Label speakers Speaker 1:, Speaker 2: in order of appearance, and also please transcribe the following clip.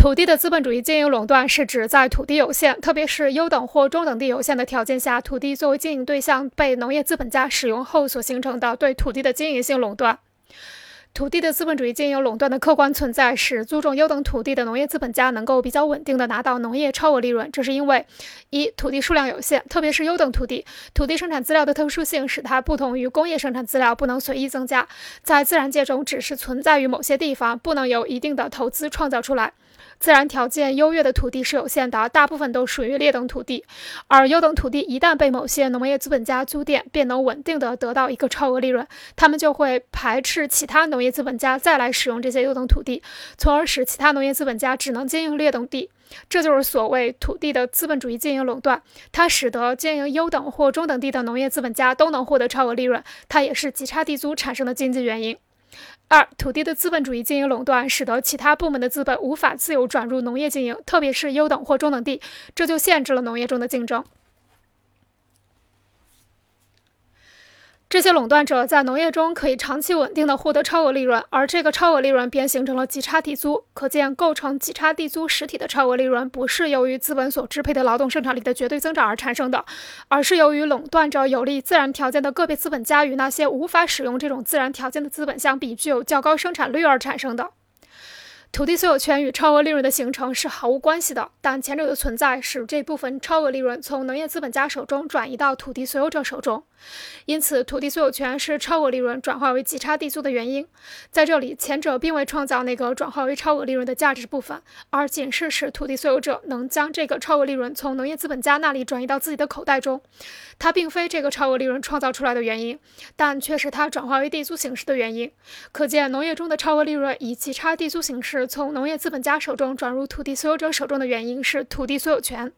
Speaker 1: 土地的资本主义经营垄断是指在土地有限，特别是优等或中等地有限的条件下，土地作为经营对象被农业资本家使用后所形成的对土地的经营性垄断。土地的资本主义经营垄断的客观存在，使租种优等土地的农业资本家能够比较稳定的拿到农业超额利润。这是因为，一土地数量有限，特别是优等土地，土地生产资料的特殊性使它不同于工业生产资料，不能随意增加，在自然界中只是存在于某些地方，不能由一定的投资创造出来。自然条件优越的土地是有限的，大部分都属于劣等土地，而优等土地一旦被某些农业资本家租佃，便能稳定的得到一个超额利润，他们就会排斥其他农业资本家再来使用这些优等土地，从而使其他农业资本家只能经营劣等地。这就是所谓土地的资本主义经营垄断，它使得经营优等或中等地的农业资本家都能获得超额利润，它也是极差地租产生的经济原因。二、土地的资本主义经营垄断，使得其他部门的资本无法自由转入农业经营，特别是优等或中等地，这就限制了农业中的竞争。这些垄断者在农业中可以长期稳定的获得超额利润，而这个超额利润便形成了极差地租。可见，构成极差地租实体的超额利润，不是由于资本所支配的劳动生产力的绝对增长而产生的，而是由于垄断者有利自然条件的个别资本家与那些无法使用这种自然条件的资本相比，具有较高生产率而产生的。土地所有权与超额利润的形成是毫无关系的，但前者的存在使这部分超额利润从农业资本家手中转移到土地所有者手中，因此土地所有权是超额利润转化为极差地租的原因。在这里，前者并未创造那个转化为超额利润的价值部分，而仅是使土地所有者能将这个超额利润从农业资本家那里转移到自己的口袋中。它并非这个超额利润创造出来的原因，但却是它转化为地租形式的原因。可见，农业中的超额利润以极差地租形式。从农业资本家手中转入土地所有者手中的原因是土地所有权。